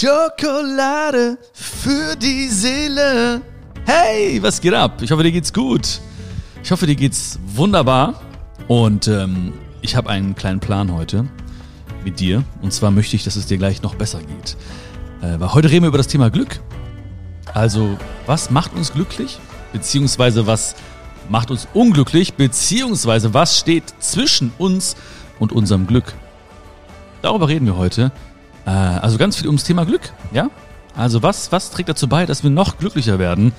Schokolade für die Seele. Hey, was geht ab? Ich hoffe, dir geht's gut. Ich hoffe, dir geht's wunderbar. Und ähm, ich habe einen kleinen Plan heute mit dir. Und zwar möchte ich, dass es dir gleich noch besser geht. Äh, weil heute reden wir über das Thema Glück. Also, was macht uns glücklich? Beziehungsweise, was macht uns unglücklich? Beziehungsweise, was steht zwischen uns und unserem Glück? Darüber reden wir heute. Äh, also ganz viel ums Thema Glück, ja? Also was, was trägt dazu bei, dass wir noch glücklicher werden?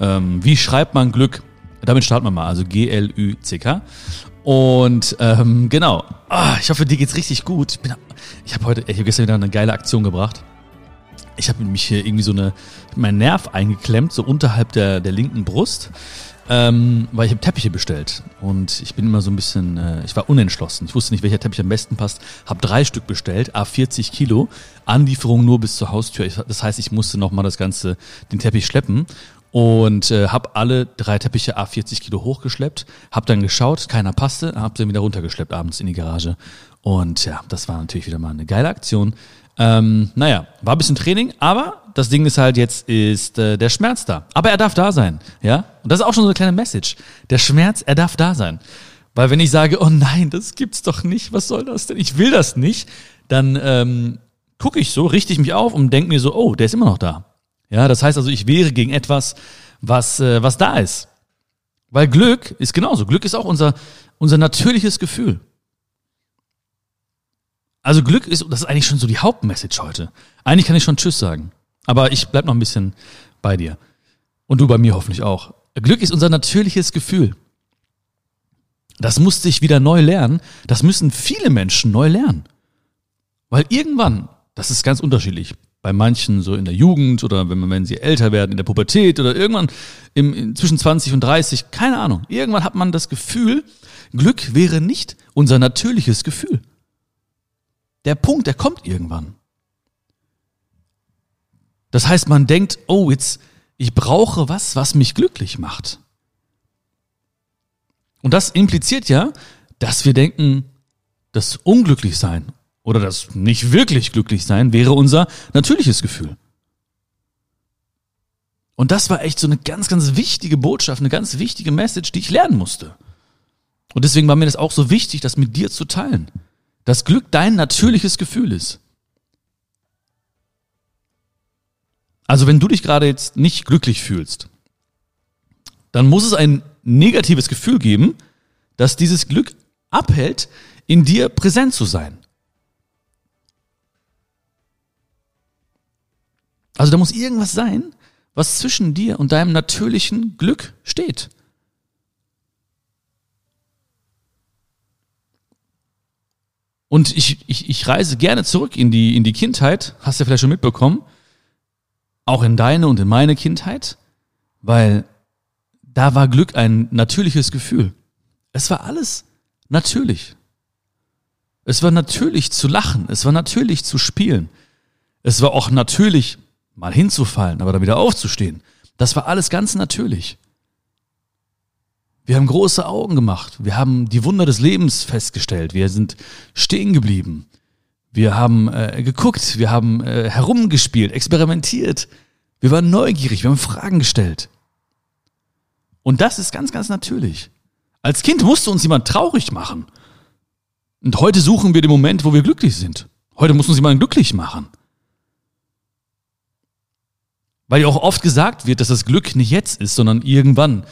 Ähm, wie schreibt man Glück? Damit starten wir mal, also G-L-Ü-C-K. Und ähm, genau, ah, ich hoffe, dir geht's richtig gut. Ich, bin, ich habe heute, ich habe gestern wieder eine geile Aktion gebracht. Ich habe mich hier irgendwie so eine, mein Nerv eingeklemmt, so unterhalb der, der linken Brust ähm, weil ich habe Teppiche bestellt und ich bin immer so ein bisschen, äh, ich war unentschlossen. Ich wusste nicht, welcher Teppich am besten passt. Habe drei Stück bestellt, a 40 Kilo, Anlieferung nur bis zur Haustür. Das heißt, ich musste noch mal das ganze, den Teppich schleppen und äh, habe alle drei Teppiche a 40 Kilo hochgeschleppt, habe dann geschaut, keiner passte, habe sie wieder runtergeschleppt abends in die Garage und ja, das war natürlich wieder mal eine geile Aktion. Ähm, naja, war ein bisschen Training, aber das Ding ist halt, jetzt ist äh, der Schmerz da. Aber er darf da sein, ja? Und das ist auch schon so eine kleine Message. Der Schmerz, er darf da sein. Weil wenn ich sage, oh nein, das gibt's doch nicht, was soll das denn? Ich will das nicht, dann ähm, gucke ich so, richte ich mich auf und denke mir so, oh, der ist immer noch da. Ja, das heißt also, ich wehre gegen etwas, was, äh, was da ist. Weil Glück ist genauso. Glück ist auch unser, unser natürliches Gefühl. Also Glück ist, das ist eigentlich schon so die Hauptmessage heute. Eigentlich kann ich schon Tschüss sagen. Aber ich bleib noch ein bisschen bei dir. Und du bei mir hoffentlich auch. Glück ist unser natürliches Gefühl. Das musste ich wieder neu lernen. Das müssen viele Menschen neu lernen. Weil irgendwann, das ist ganz unterschiedlich, bei manchen so in der Jugend oder wenn, wenn sie älter werden, in der Pubertät oder irgendwann im, zwischen 20 und 30, keine Ahnung. Irgendwann hat man das Gefühl, Glück wäre nicht unser natürliches Gefühl. Der Punkt, der kommt irgendwann. Das heißt, man denkt, oh, jetzt, ich brauche was, was mich glücklich macht. Und das impliziert ja, dass wir denken, das Unglücklichsein oder das nicht wirklich glücklich sein wäre unser natürliches Gefühl. Und das war echt so eine ganz, ganz wichtige Botschaft, eine ganz wichtige Message, die ich lernen musste. Und deswegen war mir das auch so wichtig, das mit dir zu teilen dass Glück dein natürliches Gefühl ist. Also wenn du dich gerade jetzt nicht glücklich fühlst, dann muss es ein negatives Gefühl geben, dass dieses Glück abhält, in dir präsent zu sein. Also da muss irgendwas sein, was zwischen dir und deinem natürlichen Glück steht. Und ich, ich, ich reise gerne zurück in die, in die Kindheit, hast du ja vielleicht schon mitbekommen, auch in deine und in meine Kindheit, weil da war Glück ein natürliches Gefühl. Es war alles natürlich. Es war natürlich zu lachen, es war natürlich zu spielen. Es war auch natürlich, mal hinzufallen, aber dann wieder aufzustehen. Das war alles ganz natürlich. Wir haben große Augen gemacht. Wir haben die Wunder des Lebens festgestellt. Wir sind stehen geblieben. Wir haben äh, geguckt, wir haben äh, herumgespielt, experimentiert. Wir waren neugierig, wir haben Fragen gestellt. Und das ist ganz, ganz natürlich. Als Kind musste uns jemand traurig machen. Und heute suchen wir den Moment, wo wir glücklich sind. Heute muss uns jemand glücklich machen. Weil ja auch oft gesagt wird, dass das Glück nicht jetzt ist, sondern irgendwann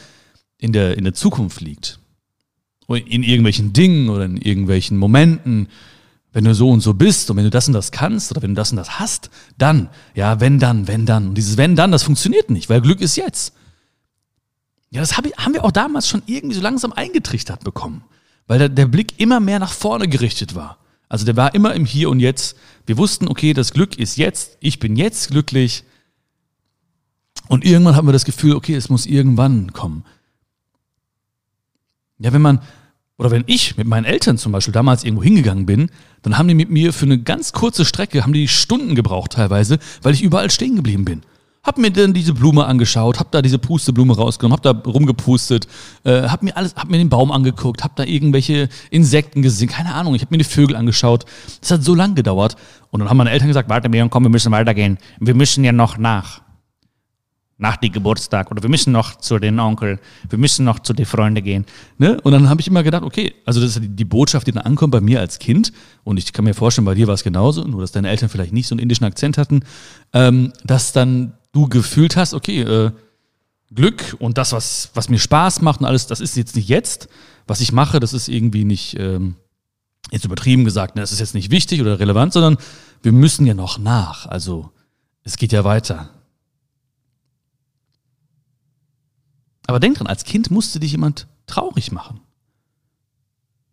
in der, in der Zukunft liegt. In irgendwelchen Dingen oder in irgendwelchen Momenten, wenn du so und so bist und wenn du das und das kannst oder wenn du das und das hast, dann, ja, wenn dann, wenn dann. Und dieses wenn dann, das funktioniert nicht, weil Glück ist jetzt. Ja, das hab ich, haben wir auch damals schon irgendwie so langsam eingetrichtert bekommen, weil der, der Blick immer mehr nach vorne gerichtet war. Also der war immer im Hier und Jetzt. Wir wussten, okay, das Glück ist jetzt, ich bin jetzt glücklich. Und irgendwann haben wir das Gefühl, okay, es muss irgendwann kommen. Ja, wenn man, oder wenn ich mit meinen Eltern zum Beispiel damals irgendwo hingegangen bin, dann haben die mit mir für eine ganz kurze Strecke, haben die Stunden gebraucht teilweise, weil ich überall stehen geblieben bin. Hab mir dann diese Blume angeschaut, hab da diese Pusteblume rausgenommen, hab da rumgepustet, äh, hab mir alles, hab mir den Baum angeguckt, hab da irgendwelche Insekten gesehen, keine Ahnung, ich hab mir die Vögel angeschaut. Das hat so lang gedauert. Und dann haben meine Eltern gesagt, warte, Leon, komm, wir müssen weitergehen. Wir müssen ja noch nach nach die Geburtstag oder wir müssen noch zu den Onkel, wir müssen noch zu den Freunden gehen. Ne? Und dann habe ich immer gedacht, okay, also das ist die Botschaft, die dann ankommt bei mir als Kind und ich kann mir vorstellen, bei dir war es genauso, nur dass deine Eltern vielleicht nicht so einen indischen Akzent hatten, ähm, dass dann du gefühlt hast, okay, äh, Glück und das, was, was mir Spaß macht und alles, das ist jetzt nicht jetzt. Was ich mache, das ist irgendwie nicht, ähm, jetzt übertrieben gesagt, ne, das ist jetzt nicht wichtig oder relevant, sondern wir müssen ja noch nach. Also es geht ja weiter. Aber denk dran, als Kind musste dich jemand traurig machen.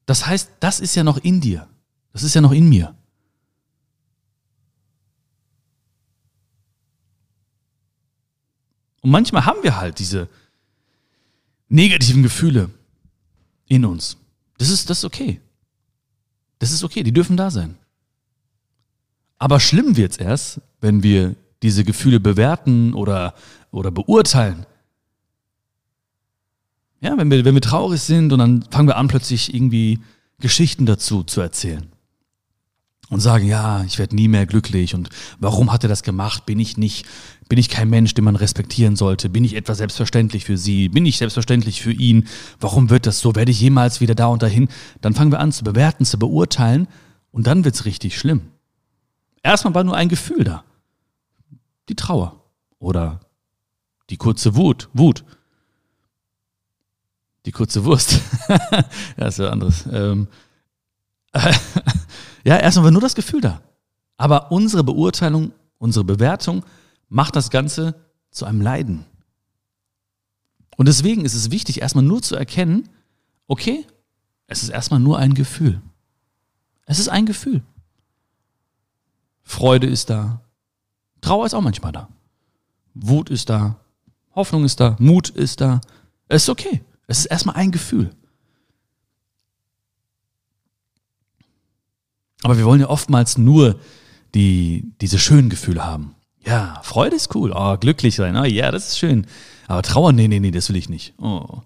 Das heißt, das ist ja noch in dir. Das ist ja noch in mir. Und manchmal haben wir halt diese negativen Gefühle in uns. Das ist, das ist okay. Das ist okay, die dürfen da sein. Aber schlimm wird es erst, wenn wir diese Gefühle bewerten oder, oder beurteilen ja, wenn wir, wenn wir traurig sind und dann fangen wir an, plötzlich irgendwie Geschichten dazu zu erzählen. Und sagen, ja, ich werde nie mehr glücklich und warum hat er das gemacht? Bin ich nicht, bin ich kein Mensch, den man respektieren sollte? Bin ich etwas selbstverständlich für sie? Bin ich selbstverständlich für ihn? Warum wird das so? Werde ich jemals wieder da und dahin? Dann fangen wir an zu bewerten, zu beurteilen und dann wird's richtig schlimm. Erstmal war nur ein Gefühl da. Die Trauer oder die kurze Wut, Wut. Die kurze Wurst. ja, ist ja anderes. Ähm, ja, erstmal war nur das Gefühl da. Aber unsere Beurteilung, unsere Bewertung macht das Ganze zu einem Leiden. Und deswegen ist es wichtig, erstmal nur zu erkennen, okay, es ist erstmal nur ein Gefühl. Es ist ein Gefühl. Freude ist da. Trauer ist auch manchmal da. Wut ist da. Hoffnung ist da. Mut ist da. Es ist okay. Es ist erstmal ein Gefühl. Aber wir wollen ja oftmals nur die, diese schönen Gefühle haben. Ja, Freude ist cool. Oh, glücklich sein. Oh, ja, das ist schön. Aber Trauer, nee, nee, nee, das will ich nicht. Oh.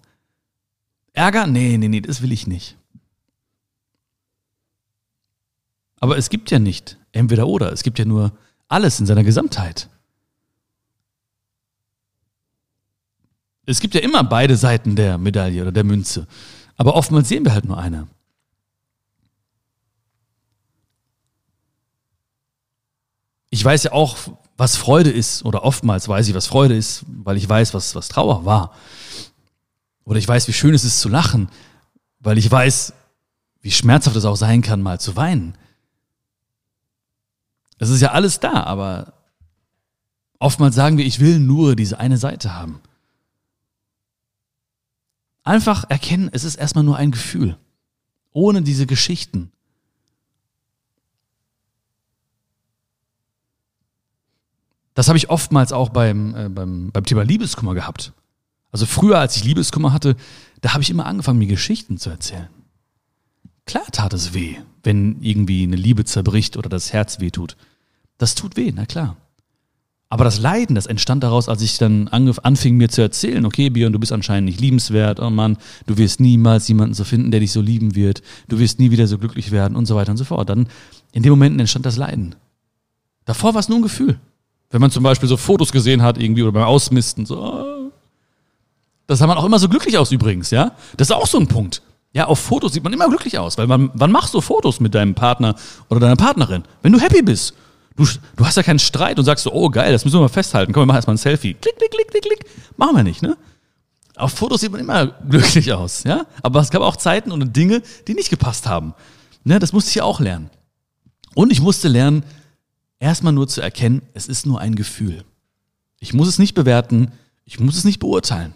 Ärger? Nee, nee, nee, das will ich nicht. Aber es gibt ja nicht entweder oder. Es gibt ja nur alles in seiner Gesamtheit. Es gibt ja immer beide Seiten der Medaille oder der Münze. Aber oftmals sehen wir halt nur eine. Ich weiß ja auch, was Freude ist, oder oftmals weiß ich, was Freude ist, weil ich weiß, was, was Trauer war. Oder ich weiß, wie schön es ist zu lachen, weil ich weiß, wie schmerzhaft es auch sein kann, mal zu weinen. Es ist ja alles da, aber oftmals sagen wir, ich will nur diese eine Seite haben. Einfach erkennen, es ist erstmal nur ein Gefühl. Ohne diese Geschichten. Das habe ich oftmals auch beim, äh, beim, beim Thema Liebeskummer gehabt. Also früher, als ich Liebeskummer hatte, da habe ich immer angefangen, mir Geschichten zu erzählen. Klar tat es weh, wenn irgendwie eine Liebe zerbricht oder das Herz weh tut. Das tut weh, na klar. Aber das Leiden, das entstand daraus, als ich dann anfing mir zu erzählen, okay, Björn, du bist anscheinend nicht liebenswert, oh Mann, du wirst niemals jemanden so finden, der dich so lieben wird, du wirst nie wieder so glücklich werden und so weiter und so fort. Dann, in dem Moment entstand das Leiden. Davor war es nur ein Gefühl. Wenn man zum Beispiel so Fotos gesehen hat, irgendwie, oder beim Ausmisten, so, das sah man auch immer so glücklich aus übrigens, ja? Das ist auch so ein Punkt. Ja, auf Fotos sieht man immer glücklich aus, weil man, wann machst du Fotos mit deinem Partner oder deiner Partnerin? Wenn du happy bist. Du, du hast ja keinen Streit und sagst so, oh geil, das müssen wir mal festhalten. Komm, wir machen erstmal ein Selfie. Klick, klick, klick, klick, klick. Machen wir nicht, ne? Auf Fotos sieht man immer glücklich aus, ja? Aber es gab auch Zeiten und Dinge, die nicht gepasst haben. Ne? Das musste ich ja auch lernen. Und ich musste lernen, erstmal nur zu erkennen, es ist nur ein Gefühl. Ich muss es nicht bewerten, ich muss es nicht beurteilen.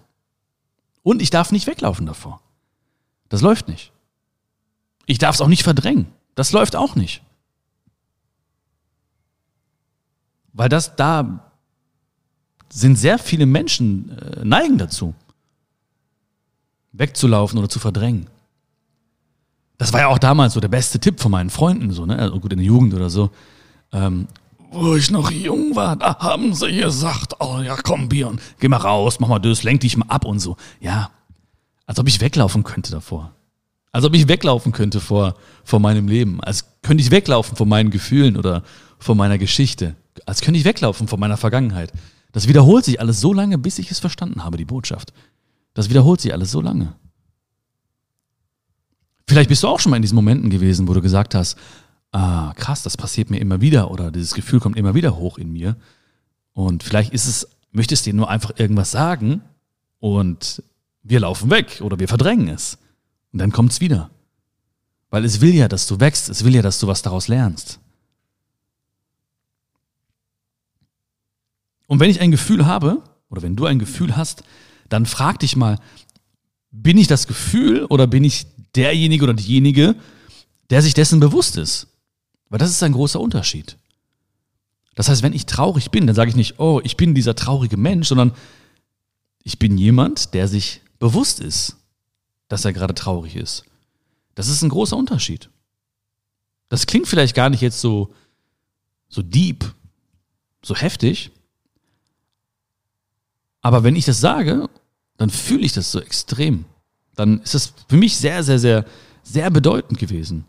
Und ich darf nicht weglaufen davor. Das läuft nicht. Ich darf es auch nicht verdrängen. Das läuft auch nicht. Weil das da sind sehr viele Menschen äh, neigen dazu, wegzulaufen oder zu verdrängen. Das war ja auch damals so der beste Tipp von meinen Freunden, so, ne? Also gut, in der Jugend oder so. Ähm, wo ich noch jung war, da haben sie gesagt, oh ja, komm, Björn, geh mal raus, mach mal das, lenk dich mal ab und so. Ja, als ob ich weglaufen könnte davor. Als ob ich weglaufen könnte vor, vor meinem Leben. Als könnte ich weglaufen vor meinen Gefühlen oder vor meiner Geschichte. Als könnte ich weglaufen vor meiner Vergangenheit. Das wiederholt sich alles so lange, bis ich es verstanden habe, die Botschaft. Das wiederholt sich alles so lange. Vielleicht bist du auch schon mal in diesen Momenten gewesen, wo du gesagt hast, ah, krass, das passiert mir immer wieder oder dieses Gefühl kommt immer wieder hoch in mir. Und vielleicht ist es, möchtest du dir nur einfach irgendwas sagen und wir laufen weg oder wir verdrängen es. Und dann kommt es wieder. Weil es will ja, dass du wächst, es will ja, dass du was daraus lernst. Und wenn ich ein Gefühl habe, oder wenn du ein Gefühl hast, dann frag dich mal, bin ich das Gefühl oder bin ich derjenige oder diejenige, der sich dessen bewusst ist? Weil das ist ein großer Unterschied. Das heißt, wenn ich traurig bin, dann sage ich nicht, oh, ich bin dieser traurige Mensch, sondern ich bin jemand, der sich bewusst ist, dass er gerade traurig ist. Das ist ein großer Unterschied. Das klingt vielleicht gar nicht jetzt so, so deep, so heftig. Aber wenn ich das sage, dann fühle ich das so extrem. Dann ist das für mich sehr, sehr, sehr, sehr bedeutend gewesen.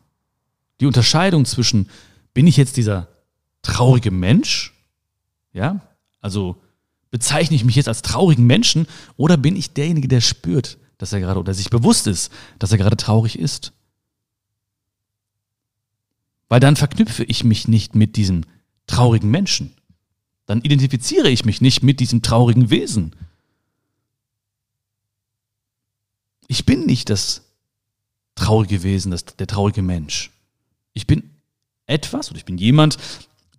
Die Unterscheidung zwischen, bin ich jetzt dieser traurige Mensch? Ja, also bezeichne ich mich jetzt als traurigen Menschen oder bin ich derjenige, der spürt, dass er gerade oder sich bewusst ist, dass er gerade traurig ist? Weil dann verknüpfe ich mich nicht mit diesem traurigen Menschen. Dann identifiziere ich mich nicht mit diesem traurigen Wesen. Ich bin nicht das traurige Wesen, das, der traurige Mensch. Ich bin etwas oder ich bin jemand,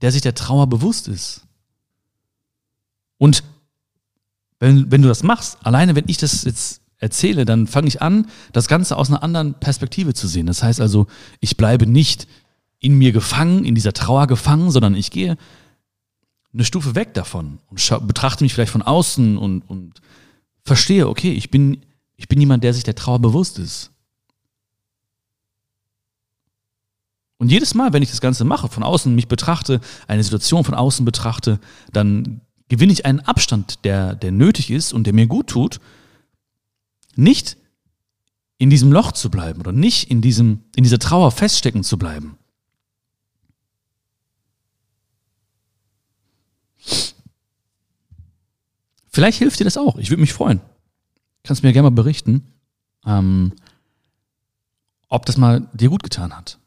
der sich der Trauer bewusst ist. Und wenn, wenn du das machst, alleine wenn ich das jetzt erzähle, dann fange ich an, das Ganze aus einer anderen Perspektive zu sehen. Das heißt also, ich bleibe nicht in mir gefangen, in dieser Trauer gefangen, sondern ich gehe eine Stufe weg davon und betrachte mich vielleicht von außen und, und verstehe, okay, ich bin, ich bin jemand, der sich der Trauer bewusst ist. Und jedes Mal, wenn ich das Ganze mache, von außen mich betrachte, eine Situation von außen betrachte, dann gewinne ich einen Abstand, der, der nötig ist und der mir gut tut, nicht in diesem Loch zu bleiben oder nicht in, diesem, in dieser Trauer feststecken zu bleiben. Vielleicht hilft dir das auch. Ich würde mich freuen. Kannst mir gerne mal berichten, ähm, ob das mal dir gut getan hat.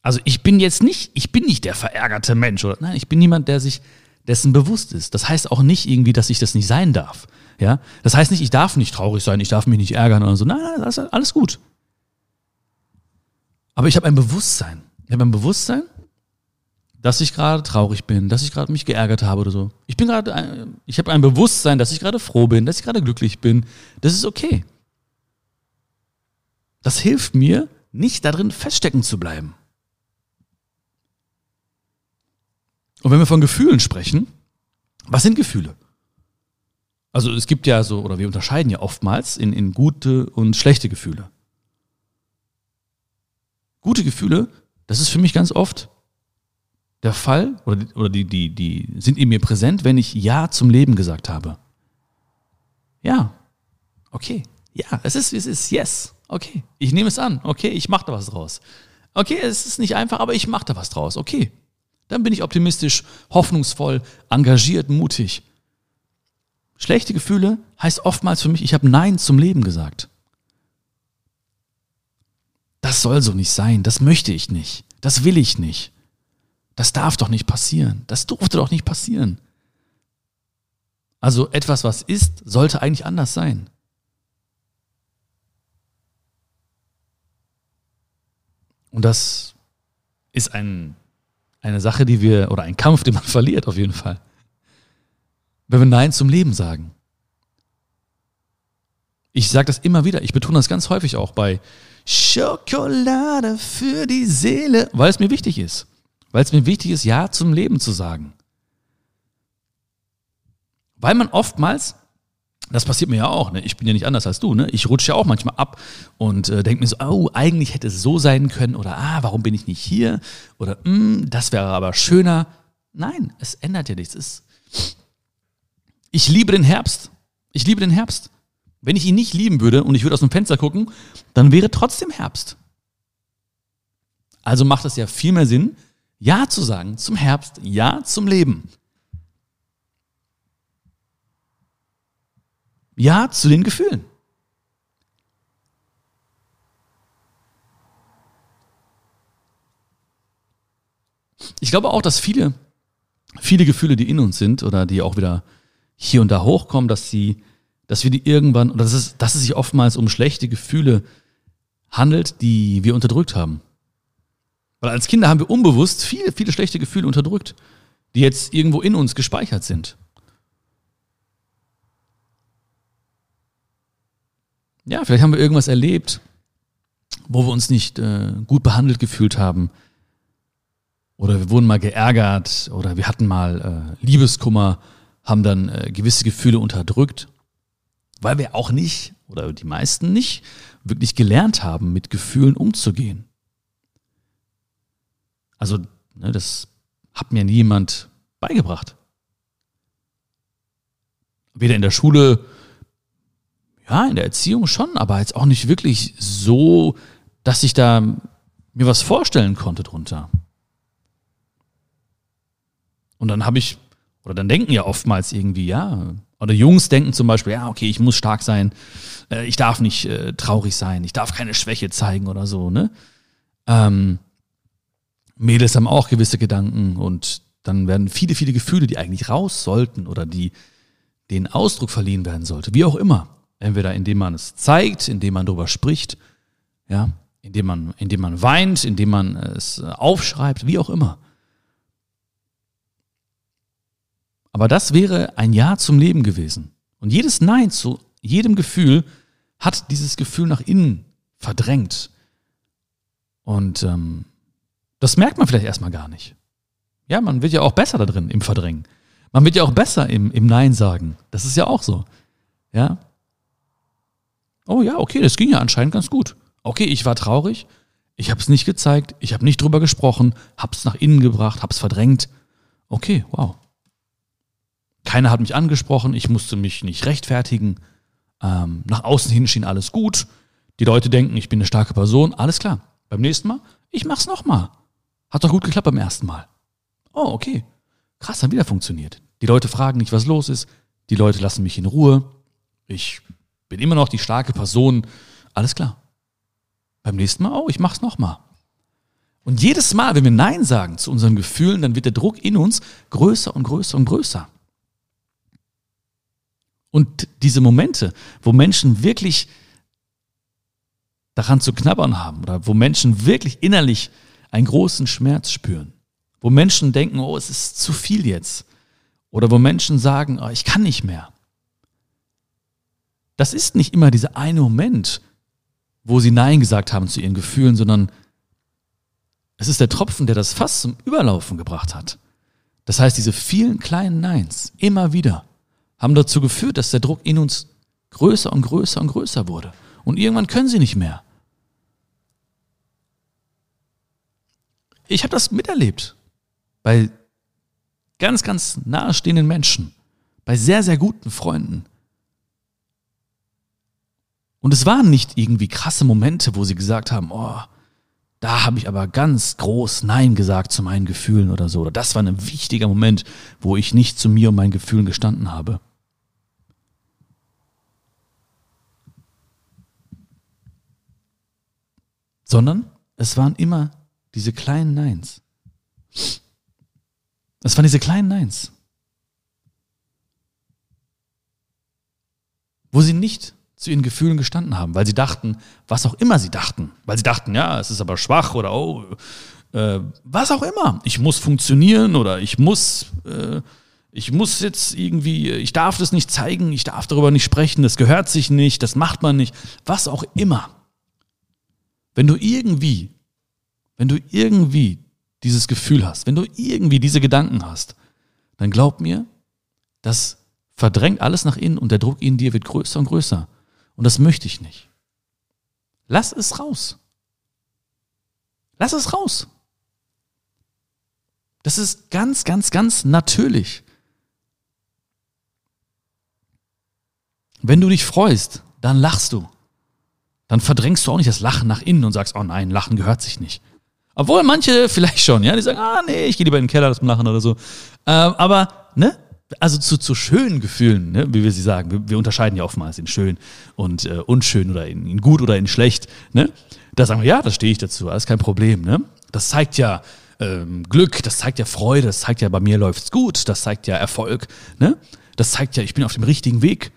Also ich bin jetzt nicht, ich bin nicht der verärgerte Mensch, oder? Nein, ich bin jemand, der sich dessen bewusst ist. Das heißt auch nicht irgendwie, dass ich das nicht sein darf. Ja, das heißt nicht, ich darf nicht traurig sein, ich darf mich nicht ärgern oder so. Nein, nein, das ist alles gut. Aber ich habe ein Bewusstsein. Ich habe ein Bewusstsein, dass ich gerade traurig bin, dass ich gerade mich geärgert habe oder so. Ich bin gerade, ich habe ein Bewusstsein, dass ich gerade froh bin, dass ich gerade glücklich bin. Das ist okay. Das hilft mir, nicht darin feststecken zu bleiben. Und wenn wir von Gefühlen sprechen, was sind Gefühle? Also es gibt ja so, oder wir unterscheiden ja oftmals in, in gute und schlechte Gefühle. Gute Gefühle, das ist für mich ganz oft der Fall, oder, oder die, die, die sind in mir präsent, wenn ich Ja zum Leben gesagt habe. Ja, okay. Ja, es ist, es ist Yes. Okay, ich nehme es an. Okay, ich mache da was draus. Okay, es ist nicht einfach, aber ich mache da was draus. Okay, dann bin ich optimistisch, hoffnungsvoll, engagiert, mutig. Schlechte Gefühle heißt oftmals für mich, ich habe Nein zum Leben gesagt. Das soll so nicht sein, das möchte ich nicht, das will ich nicht. Das darf doch nicht passieren, das durfte doch nicht passieren. Also etwas, was ist, sollte eigentlich anders sein. Und das ist ein, eine Sache, die wir, oder ein Kampf, den man verliert auf jeden Fall wenn wir Nein zum Leben sagen. Ich sage das immer wieder, ich betone das ganz häufig auch bei Schokolade für die Seele, weil es mir wichtig ist. Weil es mir wichtig ist, Ja zum Leben zu sagen. Weil man oftmals Das passiert mir ja auch. Ne? Ich bin ja nicht anders als du. Ne? Ich rutsche ja auch manchmal ab und äh, denke mir so, oh, eigentlich hätte es so sein können oder ah, warum bin ich nicht hier oder mm, das wäre aber schöner. Nein, es ändert ja nichts. Es, ich liebe den Herbst. Ich liebe den Herbst. Wenn ich ihn nicht lieben würde und ich würde aus dem Fenster gucken, dann wäre trotzdem Herbst. Also macht es ja viel mehr Sinn, Ja zu sagen zum Herbst, Ja zum Leben. Ja zu den Gefühlen. Ich glaube auch, dass viele, viele Gefühle, die in uns sind oder die auch wieder hier und da hochkommen, dass sie, dass wir die irgendwann, oder dass es, dass es sich oftmals um schlechte Gefühle handelt, die wir unterdrückt haben. Weil als Kinder haben wir unbewusst viele, viele schlechte Gefühle unterdrückt, die jetzt irgendwo in uns gespeichert sind. ja, vielleicht haben wir irgendwas erlebt, wo wir uns nicht äh, gut behandelt gefühlt haben. Oder wir wurden mal geärgert oder wir hatten mal äh, Liebeskummer, haben dann äh, gewisse Gefühle unterdrückt, weil wir auch nicht, oder die meisten nicht, wirklich gelernt haben, mit Gefühlen umzugehen. Also, ne, das hat mir niemand beigebracht. Weder in der Schule ja, in der Erziehung schon, aber jetzt auch nicht wirklich so, dass ich da mir was vorstellen konnte drunter. Und dann habe ich, oder dann denken ja oftmals irgendwie, ja, oder Jungs denken zum Beispiel, ja, okay, ich muss stark sein, äh, ich darf nicht äh, traurig sein, ich darf keine Schwäche zeigen oder so, ne? Ähm, Mädels haben auch gewisse Gedanken und dann werden viele, viele Gefühle, die eigentlich raus sollten oder die den Ausdruck verliehen werden sollte, wie auch immer, Entweder indem man es zeigt, indem man darüber spricht, ja, indem man, indem man weint, indem man es aufschreibt, wie auch immer. Aber das wäre ein Ja zum Leben gewesen. Und jedes Nein zu jedem Gefühl hat dieses Gefühl nach innen verdrängt. Und ähm, das merkt man vielleicht erstmal gar nicht. Ja, man wird ja auch besser da drin im Verdrängen. Man wird ja auch besser im, im Nein sagen. Das ist ja auch so. Ja, Oh ja, okay, das ging ja anscheinend ganz gut. Okay, ich war traurig, ich habe es nicht gezeigt, ich habe nicht drüber gesprochen, habe es nach innen gebracht, habe es verdrängt. Okay, wow. Keiner hat mich angesprochen, ich musste mich nicht rechtfertigen. Ähm, nach außen hin schien alles gut. Die Leute denken, ich bin eine starke Person. Alles klar. Beim nächsten Mal, ich mach's nochmal. Hat doch gut geklappt beim ersten Mal. Oh, okay. Krass, hat wieder funktioniert. Die Leute fragen nicht, was los ist. Die Leute lassen mich in Ruhe. Ich bin immer noch die starke Person. Alles klar. Beim nächsten Mal, oh, ich mach's nochmal. Und jedes Mal, wenn wir Nein sagen zu unseren Gefühlen, dann wird der Druck in uns größer und größer und größer. Und diese Momente, wo Menschen wirklich daran zu knabbern haben oder wo Menschen wirklich innerlich einen großen Schmerz spüren, wo Menschen denken, oh, es ist zu viel jetzt, oder wo Menschen sagen, oh, ich kann nicht mehr, das ist nicht immer dieser eine Moment, wo sie Nein gesagt haben zu ihren Gefühlen, sondern es ist der Tropfen, der das Fass zum Überlaufen gebracht hat. Das heißt, diese vielen kleinen Neins immer wieder haben dazu geführt, dass der Druck in uns größer und größer und größer wurde. Und irgendwann können sie nicht mehr. Ich habe das miterlebt bei ganz, ganz nahestehenden Menschen, bei sehr, sehr guten Freunden, und es waren nicht irgendwie krasse Momente, wo sie gesagt haben, oh, da habe ich aber ganz groß Nein gesagt zu meinen Gefühlen oder so. Oder das war ein wichtiger Moment, wo ich nicht zu mir und meinen Gefühlen gestanden habe. Sondern es waren immer diese kleinen Neins. Es waren diese kleinen Neins. Wo sie nicht zu ihren Gefühlen gestanden haben, weil sie dachten, was auch immer sie dachten, weil sie dachten, ja, es ist aber schwach oder oh, äh, was auch immer. Ich muss funktionieren oder ich muss, äh, ich muss jetzt irgendwie, ich darf das nicht zeigen, ich darf darüber nicht sprechen, das gehört sich nicht, das macht man nicht, was auch immer. Wenn du irgendwie, wenn du irgendwie dieses Gefühl hast, wenn du irgendwie diese Gedanken hast, dann glaub mir, dass verdrängt alles nach innen und der Druck in dir wird größer und größer. Und das möchte ich nicht. Lass es raus. Lass es raus. Das ist ganz, ganz, ganz natürlich. Wenn du dich freust, dann lachst du. Dann verdrängst du auch nicht das Lachen nach innen und sagst, oh nein, Lachen gehört sich nicht. Obwohl manche vielleicht schon, ja, die sagen, ah nee, ich gehe lieber in den Keller zum Lachen oder so. Ähm, aber, ne, also zu, zu schönen Gefühlen, ne, wie wir sie sagen, wir, wir unterscheiden ja oftmals in schön und äh, unschön oder in, in, gut oder in schlecht, ne? Da sagen wir, ja, da stehe ich dazu, alles kein Problem, ne? Das zeigt ja ähm, Glück, das zeigt ja Freude, das zeigt ja, bei mir läuft's gut, das zeigt ja Erfolg, ne? Das zeigt ja, ich bin auf dem richtigen Weg.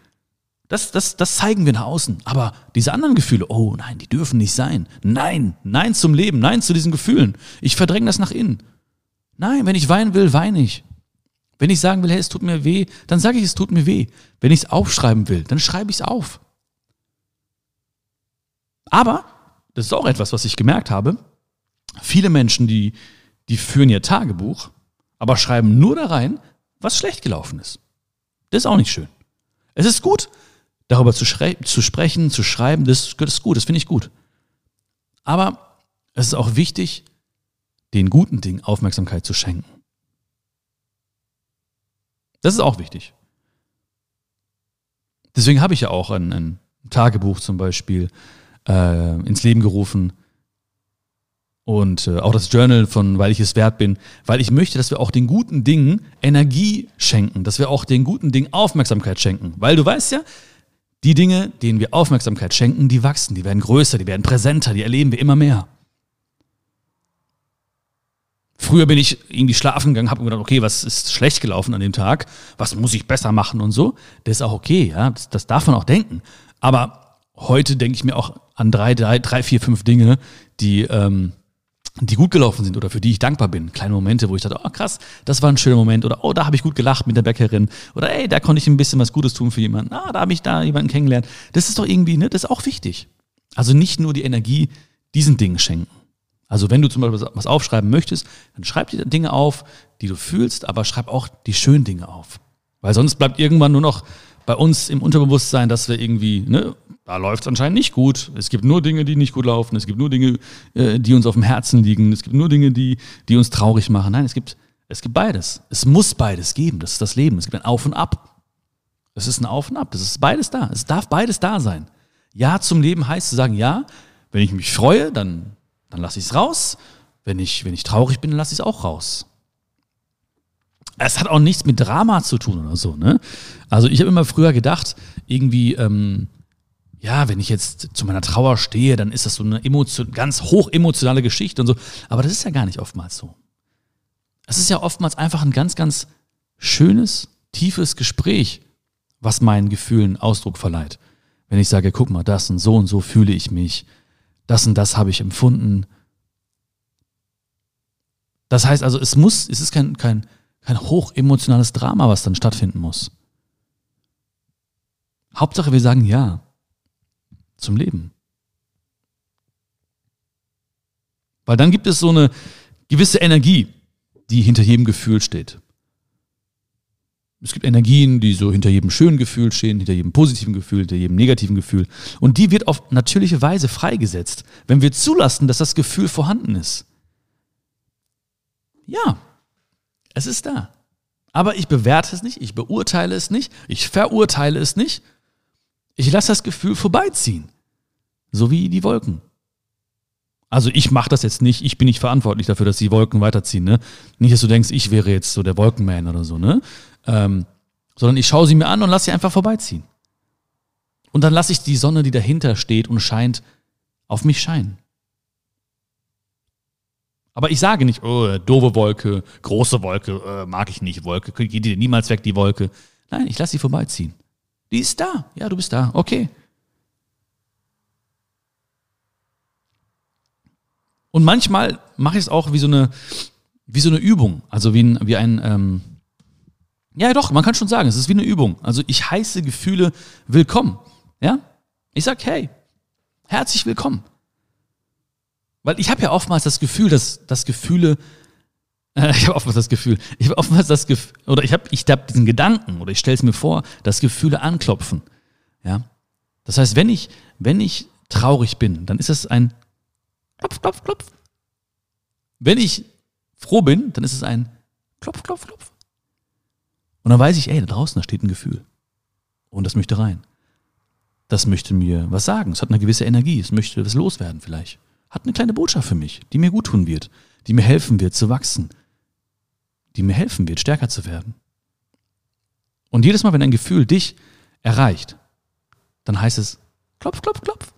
Das, das, das zeigen wir nach außen. Aber diese anderen Gefühle, oh nein, die dürfen nicht sein. Nein, nein zum Leben, nein zu diesen Gefühlen. Ich verdränge das nach innen. Nein, wenn ich weinen will, weine ich. Wenn ich sagen will, hey, es tut mir weh, dann sage ich, es tut mir weh. Wenn ich es aufschreiben will, dann schreibe ich es auf. Aber, das ist auch etwas, was ich gemerkt habe, viele Menschen, die, die führen ihr Tagebuch, aber schreiben nur da rein, was schlecht gelaufen ist. Das ist auch nicht schön. Es ist gut, darüber zu, zu sprechen, zu schreiben, das, das ist gut, das finde ich gut. Aber es ist auch wichtig, den guten Dingen Aufmerksamkeit zu schenken. Das ist auch wichtig. Deswegen habe ich ja auch ein, ein Tagebuch zum Beispiel äh, ins Leben gerufen und äh, auch das Journal von Weil ich es wert bin, weil ich möchte, dass wir auch den guten Dingen Energie schenken, dass wir auch den guten Dingen Aufmerksamkeit schenken. Weil du weißt ja, die Dinge, denen wir Aufmerksamkeit schenken, die wachsen, die werden größer, die werden präsenter, die erleben wir immer mehr. Früher bin ich irgendwie schlafen gegangen, habe mir gedacht, okay, was ist schlecht gelaufen an dem Tag? Was muss ich besser machen und so? Das ist auch okay, ja, das, das darf man auch denken. Aber heute denke ich mir auch an drei, drei, drei, vier, fünf Dinge, die, ähm, die gut gelaufen sind oder für die ich dankbar bin. Kleine Momente, wo ich dachte, oh krass, das war ein schöner Moment oder oh, da habe ich gut gelacht mit der Bäckerin oder ey, da konnte ich ein bisschen was Gutes tun für jemanden. Ah, da habe ich da jemanden kennengelernt. Das ist doch irgendwie, ne, das ist auch wichtig. Also nicht nur die Energie diesen Dingen schenken. Also wenn du zum Beispiel was aufschreiben möchtest, dann schreib die Dinge auf, die du fühlst, aber schreib auch die schönen Dinge auf. Weil sonst bleibt irgendwann nur noch bei uns im Unterbewusstsein, dass wir irgendwie, ne, da läuft es anscheinend nicht gut. Es gibt nur Dinge, die nicht gut laufen. Es gibt nur Dinge, äh, die uns auf dem Herzen liegen. Es gibt nur Dinge, die, die uns traurig machen. Nein, es gibt, es gibt beides. Es muss beides geben. Das ist das Leben. Es gibt ein Auf und Ab. Es ist ein Auf und Ab. Das ist beides da. Es darf beides da sein. Ja zum Leben heißt zu sagen, ja, wenn ich mich freue, dann dann lasse ich es raus. Wenn ich, wenn ich traurig bin, dann lasse ich es auch raus. Es hat auch nichts mit Drama zu tun oder so, ne? Also ich habe immer früher gedacht, irgendwie, ähm, ja, wenn ich jetzt zu meiner Trauer stehe, dann ist das so eine emotion ganz hoch emotionale Geschichte und so. Aber das ist ja gar nicht oftmals so. Es ist ja oftmals einfach ein ganz, ganz schönes, tiefes Gespräch, was meinen Gefühlen Ausdruck verleiht. Wenn ich sage, guck mal, das und so und so fühle ich mich das und das habe ich empfunden. Das heißt also, es muss, es ist kein, kein, kein hochemotionales Drama, was dann stattfinden muss. Hauptsache, wir sagen Ja zum Leben. Weil dann gibt es so eine gewisse Energie, die hinter jedem Gefühl steht. Es gibt Energien, die so hinter jedem schönen Gefühl stehen, hinter jedem positiven Gefühl, hinter jedem negativen Gefühl. Und die wird auf natürliche Weise freigesetzt, wenn wir zulassen, dass das Gefühl vorhanden ist. Ja, es ist da. Aber ich bewerte es nicht, ich beurteile es nicht, ich verurteile es nicht. Ich lasse das Gefühl vorbeiziehen. So wie die Wolken. Also ich mache das jetzt nicht, ich bin nicht verantwortlich dafür, dass die Wolken weiterziehen. Ne? Nicht, dass du denkst, ich wäre jetzt so der Wolkenman oder so. Ne? Ähm, sondern ich schaue sie mir an und lasse sie einfach vorbeiziehen. Und dann lasse ich die Sonne, die dahinter steht und scheint, auf mich scheinen. Aber ich sage nicht, oh, doofe Wolke, große Wolke, äh, mag ich nicht, Wolke, geht dir niemals weg, die Wolke. Nein, ich lasse sie vorbeiziehen. Die ist da. Ja, du bist da. Okay. Und manchmal mache ich es auch wie so eine, wie so eine Übung, also wie ein, wie ein ähm, ja, doch, man kann schon sagen, es ist wie eine Übung. Also ich heiße Gefühle willkommen. Ja? Ich sag, hey, herzlich willkommen. Weil ich habe ja oftmals das Gefühl, dass, dass Gefühle Ich habe oftmals das Gefühl, ich habe oftmals das Gefühl, oder ich habe ich hab diesen Gedanken, oder ich stelle es mir vor, dass Gefühle anklopfen. Ja. Das heißt, wenn ich, wenn ich traurig bin, dann ist es ein Klopf, Klopf, Klopf. Wenn ich froh bin, dann ist es ein Klopf, Klopf, Klopf. Und dann weiß ich, ey, da draußen, da steht ein Gefühl. Und das möchte rein. Das möchte mir was sagen. Es hat eine gewisse Energie. Es möchte was loswerden vielleicht. Hat eine kleine Botschaft für mich, die mir gut tun wird, die mir helfen wird zu wachsen, die mir helfen wird, stärker zu werden. Und jedes Mal, wenn ein Gefühl dich erreicht, dann heißt es klopf, klopf, klopf.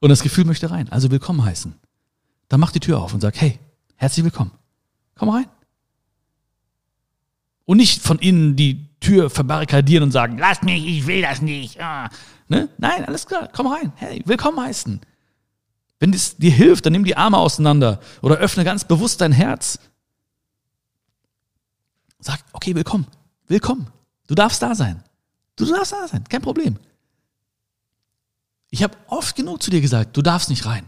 Und das Gefühl möchte rein, also willkommen heißen. Dann mach die Tür auf und sag, hey, herzlich willkommen. Komm rein. Und nicht von innen die Tür verbarrikadieren und sagen, lass mich, ich will das nicht. Ah. Ne? Nein, alles klar, komm rein. Hey, willkommen heißen. Wenn es dir hilft, dann nimm die Arme auseinander oder öffne ganz bewusst dein Herz. Sag, okay, willkommen, willkommen. Du darfst da sein. Du darfst da sein, kein Problem. Ich habe oft genug zu dir gesagt, du darfst nicht rein.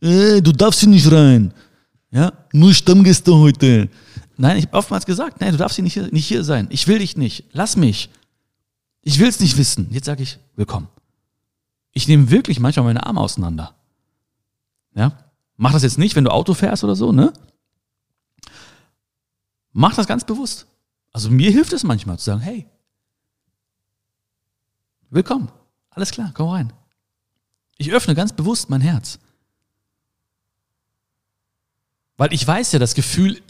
Äh, du darfst hier nicht rein. Ja, nur Stammgäste heute. Nein, ich habe oftmals gesagt, nein, du darfst hier nicht, hier nicht hier sein. Ich will dich nicht. Lass mich. Ich will es nicht wissen. Jetzt sage ich, willkommen. Ich nehme wirklich manchmal meine Arme auseinander. Ja? Mach das jetzt nicht, wenn du Auto fährst oder so, ne? Mach das ganz bewusst. Also mir hilft es manchmal zu sagen, hey, willkommen. Alles klar, komm rein. Ich öffne ganz bewusst mein Herz. Weil ich weiß ja, das Gefühl,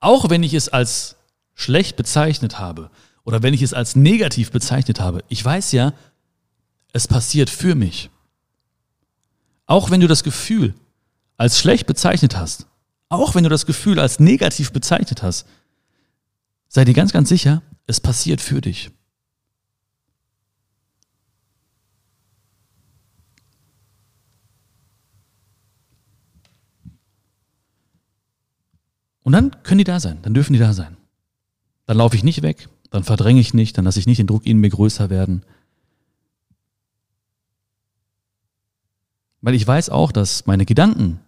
auch wenn ich es als schlecht bezeichnet habe oder wenn ich es als negativ bezeichnet habe, ich weiß ja, es passiert für mich. Auch wenn du das Gefühl als schlecht bezeichnet hast, auch wenn du das Gefühl als negativ bezeichnet hast, sei dir ganz, ganz sicher, es passiert für dich. Und dann können die da sein, dann dürfen die da sein. Dann laufe ich nicht weg, dann verdränge ich nicht, dann lasse ich nicht den Druck in mir größer werden. Weil ich weiß auch, dass meine Gedanken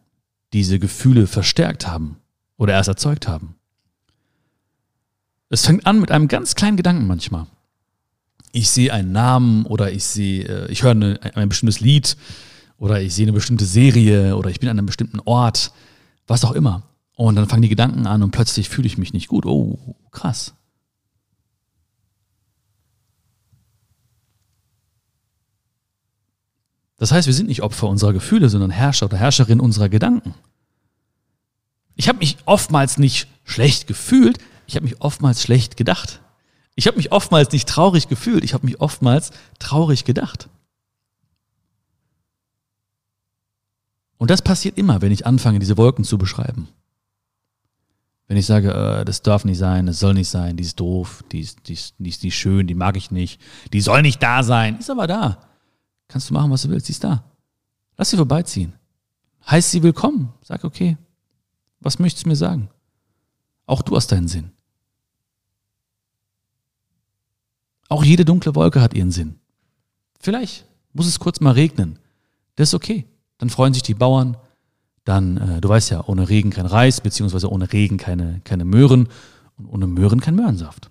diese Gefühle verstärkt haben oder erst erzeugt haben. Es fängt an mit einem ganz kleinen Gedanken manchmal. Ich sehe einen Namen oder ich sehe, äh, ich höre eine, ein bestimmtes Lied oder ich sehe eine bestimmte Serie oder ich bin an einem bestimmten Ort, was auch immer. Und dann fangen die Gedanken an und plötzlich fühle ich mich nicht gut. Oh, krass. Das heißt, wir sind nicht Opfer unserer Gefühle, sondern Herrscher oder Herrscherin unserer Gedanken. Ich habe mich oftmals nicht schlecht gefühlt, ich habe mich oftmals schlecht gedacht. Ich habe mich oftmals nicht traurig gefühlt, ich habe mich oftmals traurig gedacht. Und das passiert immer, wenn ich anfange, diese Wolken zu beschreiben. Wenn ich sage, äh, das darf nicht sein, das soll nicht sein, die ist doof, die ist, die, ist, die ist nicht schön, die mag ich nicht, die soll nicht da sein, ist aber da. Kannst du machen, was du willst, sie ist da. Lass sie vorbeiziehen. Heißt sie willkommen. Sag, okay, was möchtest du mir sagen? Auch du hast deinen Sinn. Auch jede dunkle Wolke hat ihren Sinn. Vielleicht muss es kurz mal regnen. Das ist okay. Dann freuen sich die Bauern, dann, äh, du weißt ja, ohne Regen kein Reis, beziehungsweise ohne Regen keine, keine Möhren und ohne Möhren kein Möhrensaft.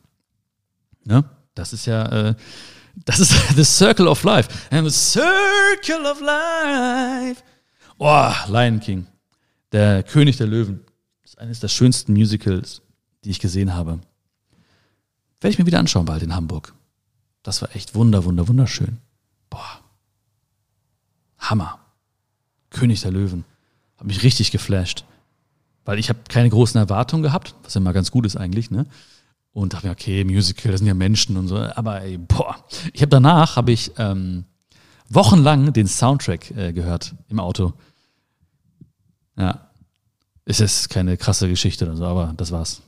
Ne? Das ist ja, äh, das ist the circle of life. And the circle of life. Oh, Lion King. Der König der Löwen. Das ist eines der schönsten Musicals, die ich gesehen habe. Werde ich mir wieder anschauen bald in Hamburg. Das war echt wunder, wunder, wunderschön. Boah. Hammer. König der Löwen. Hat mich richtig geflasht. Weil ich habe keine großen Erwartungen gehabt, was ja mal ganz gut ist eigentlich, ne? Und dachte mir, okay, Musical, das sind ja Menschen und so. Aber ey, boah. Ich habe danach, habe ich ähm, wochenlang den Soundtrack äh, gehört im Auto. Ja. Ist jetzt keine krasse Geschichte oder so, aber das war's.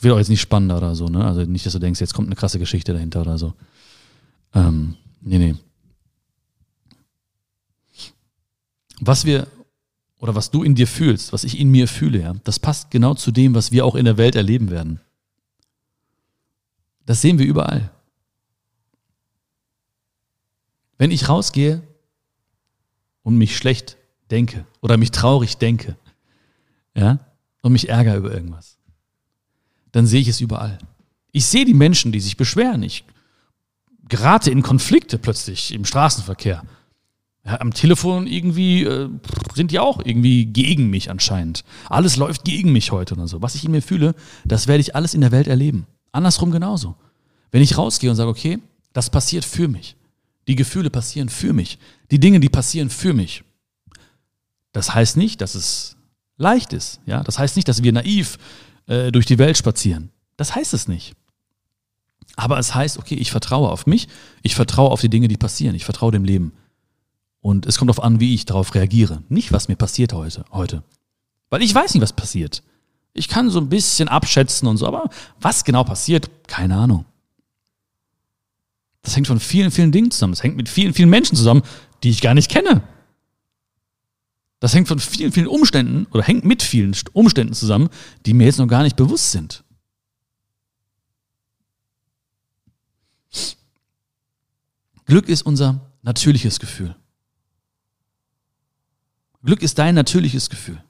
Wird auch jetzt nicht spannender oder so, ne? Also nicht, dass du denkst, jetzt kommt eine krasse Geschichte dahinter oder so. Ähm, nee, nee. Was wir oder was du in dir fühlst, was ich in mir fühle, ja, das passt genau zu dem, was wir auch in der Welt erleben werden. Das sehen wir überall. Wenn ich rausgehe und mich schlecht denke oder mich traurig denke, ja, und mich ärgere über irgendwas, dann sehe ich es überall. Ich sehe die Menschen, die sich beschweren. Ich gerate in Konflikte plötzlich im Straßenverkehr. Ja, am Telefon irgendwie äh, sind die auch irgendwie gegen mich anscheinend. Alles läuft gegen mich heute oder so. Was ich in mir fühle, das werde ich alles in der Welt erleben. Andersrum genauso. Wenn ich rausgehe und sage, okay, das passiert für mich. Die Gefühle passieren für mich. Die Dinge, die passieren für mich. Das heißt nicht, dass es leicht ist. Ja, das heißt nicht, dass wir naiv äh, durch die Welt spazieren. Das heißt es nicht. Aber es heißt, okay, ich vertraue auf mich, ich vertraue auf die Dinge, die passieren, ich vertraue dem Leben. Und es kommt darauf an, wie ich darauf reagiere. Nicht, was mir passiert heute, heute. Weil ich weiß nicht, was passiert. Ich kann so ein bisschen abschätzen und so, aber was genau passiert, keine Ahnung. Das hängt von vielen, vielen Dingen zusammen. Das hängt mit vielen, vielen Menschen zusammen, die ich gar nicht kenne. Das hängt von vielen, vielen Umständen oder hängt mit vielen Umständen zusammen, die mir jetzt noch gar nicht bewusst sind. Glück ist unser natürliches Gefühl. Glück ist dein natürliches Gefühl.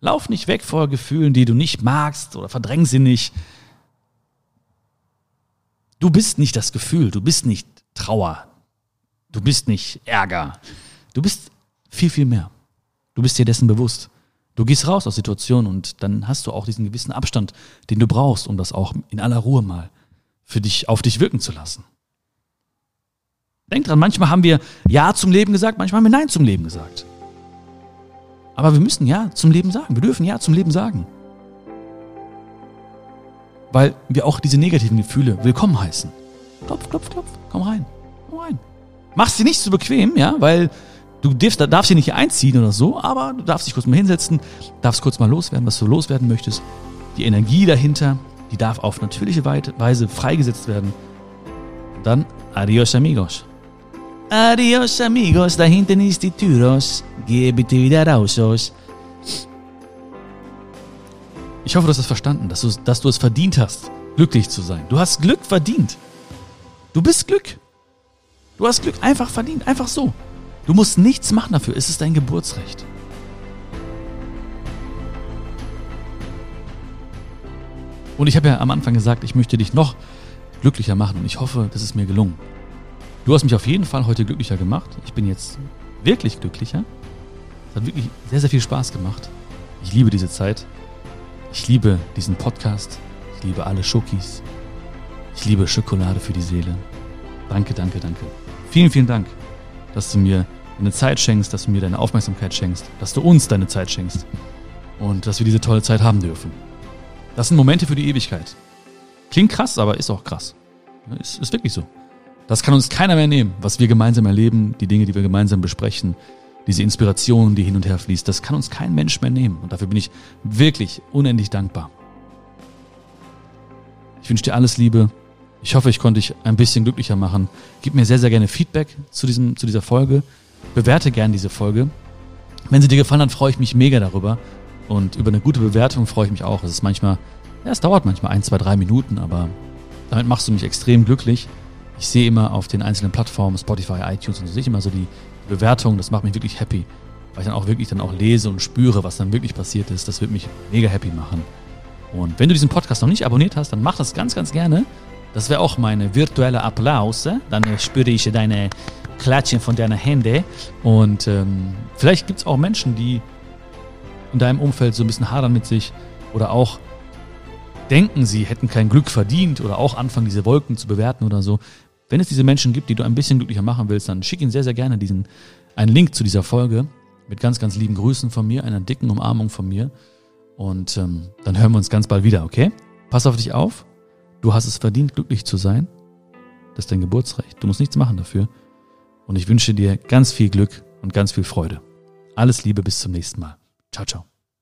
Lauf nicht weg vor Gefühlen, die du nicht magst oder verdräng sie nicht. Du bist nicht das Gefühl, du bist nicht Trauer, du bist nicht Ärger, du bist viel, viel mehr. Du bist dir dessen bewusst. Du gehst raus aus Situationen und dann hast du auch diesen gewissen Abstand, den du brauchst, um das auch in aller Ruhe mal für dich, auf dich wirken zu lassen. Denk dran, manchmal haben wir Ja zum Leben gesagt, manchmal haben wir Nein zum Leben gesagt. Aber wir müssen Ja zum Leben sagen. Wir dürfen Ja zum Leben sagen. Weil wir auch diese negativen Gefühle willkommen heißen. Klopf, klopf, klopf, komm rein, komm rein. Mach's dir nicht zu so bequem, ja, weil du darfst, darfst dich nicht einziehen oder so, aber du darfst dich kurz mal hinsetzen, darfst kurz mal loswerden, was du loswerden möchtest. Die Energie dahinter, die darf auf natürliche Weise freigesetzt werden. Dann, adios amigos. Adios amigos, da hinten ist die Tür aus. Geh bitte wieder raus aus. Ich hoffe, du hast es verstanden, dass du, dass du es verdient hast, glücklich zu sein. Du hast Glück verdient. Du bist Glück. Du hast Glück einfach verdient, einfach so. Du musst nichts machen dafür, es ist dein Geburtsrecht. Und ich habe ja am Anfang gesagt, ich möchte dich noch glücklicher machen und ich hoffe, das ist mir gelungen. Du hast mich auf jeden Fall heute glücklicher gemacht. Ich bin jetzt wirklich glücklicher. Es hat wirklich sehr, sehr viel Spaß gemacht. Ich liebe diese Zeit. Ich liebe diesen Podcast. Ich liebe alle Schokis. Ich liebe Schokolade für die Seele. Danke, danke, danke. Vielen, vielen Dank, dass du mir deine Zeit schenkst, dass du mir deine Aufmerksamkeit schenkst, dass du uns deine Zeit schenkst und dass wir diese tolle Zeit haben dürfen. Das sind Momente für die Ewigkeit. Klingt krass, aber ist auch krass. Ist, ist wirklich so. Das kann uns keiner mehr nehmen, was wir gemeinsam erleben, die Dinge, die wir gemeinsam besprechen, diese Inspiration, die hin und her fließt. Das kann uns kein Mensch mehr nehmen. Und dafür bin ich wirklich unendlich dankbar. Ich wünsche dir alles Liebe. Ich hoffe, ich konnte dich ein bisschen glücklicher machen. Gib mir sehr, sehr gerne Feedback zu, diesem, zu dieser Folge. Bewerte gerne diese Folge. Wenn sie dir gefallen hat, freue ich mich mega darüber. Und über eine gute Bewertung freue ich mich auch. Es ist manchmal, ja, es dauert manchmal ein, zwei, drei Minuten, aber damit machst du mich extrem glücklich ich sehe immer auf den einzelnen Plattformen, Spotify, iTunes und so, sehe ich immer so die Bewertungen, das macht mich wirklich happy. Weil ich dann auch wirklich dann auch lese und spüre, was dann wirklich passiert ist. Das wird mich mega happy machen. Und wenn du diesen Podcast noch nicht abonniert hast, dann mach das ganz, ganz gerne. Das wäre auch meine virtuelle Applaus. Dann spüre ich deine Klatschen von deiner Hände. Und ähm, vielleicht gibt es auch Menschen, die in deinem Umfeld so ein bisschen hadern mit sich oder auch denken, sie hätten kein Glück verdient oder auch anfangen, diese Wolken zu bewerten oder so. Wenn es diese Menschen gibt, die du ein bisschen glücklicher machen willst, dann schick ihnen sehr, sehr gerne diesen, einen Link zu dieser Folge mit ganz, ganz lieben Grüßen von mir, einer dicken Umarmung von mir. Und ähm, dann hören wir uns ganz bald wieder, okay? Pass auf dich auf. Du hast es verdient, glücklich zu sein. Das ist dein Geburtsrecht. Du musst nichts machen dafür. Und ich wünsche dir ganz viel Glück und ganz viel Freude. Alles Liebe, bis zum nächsten Mal. Ciao, ciao.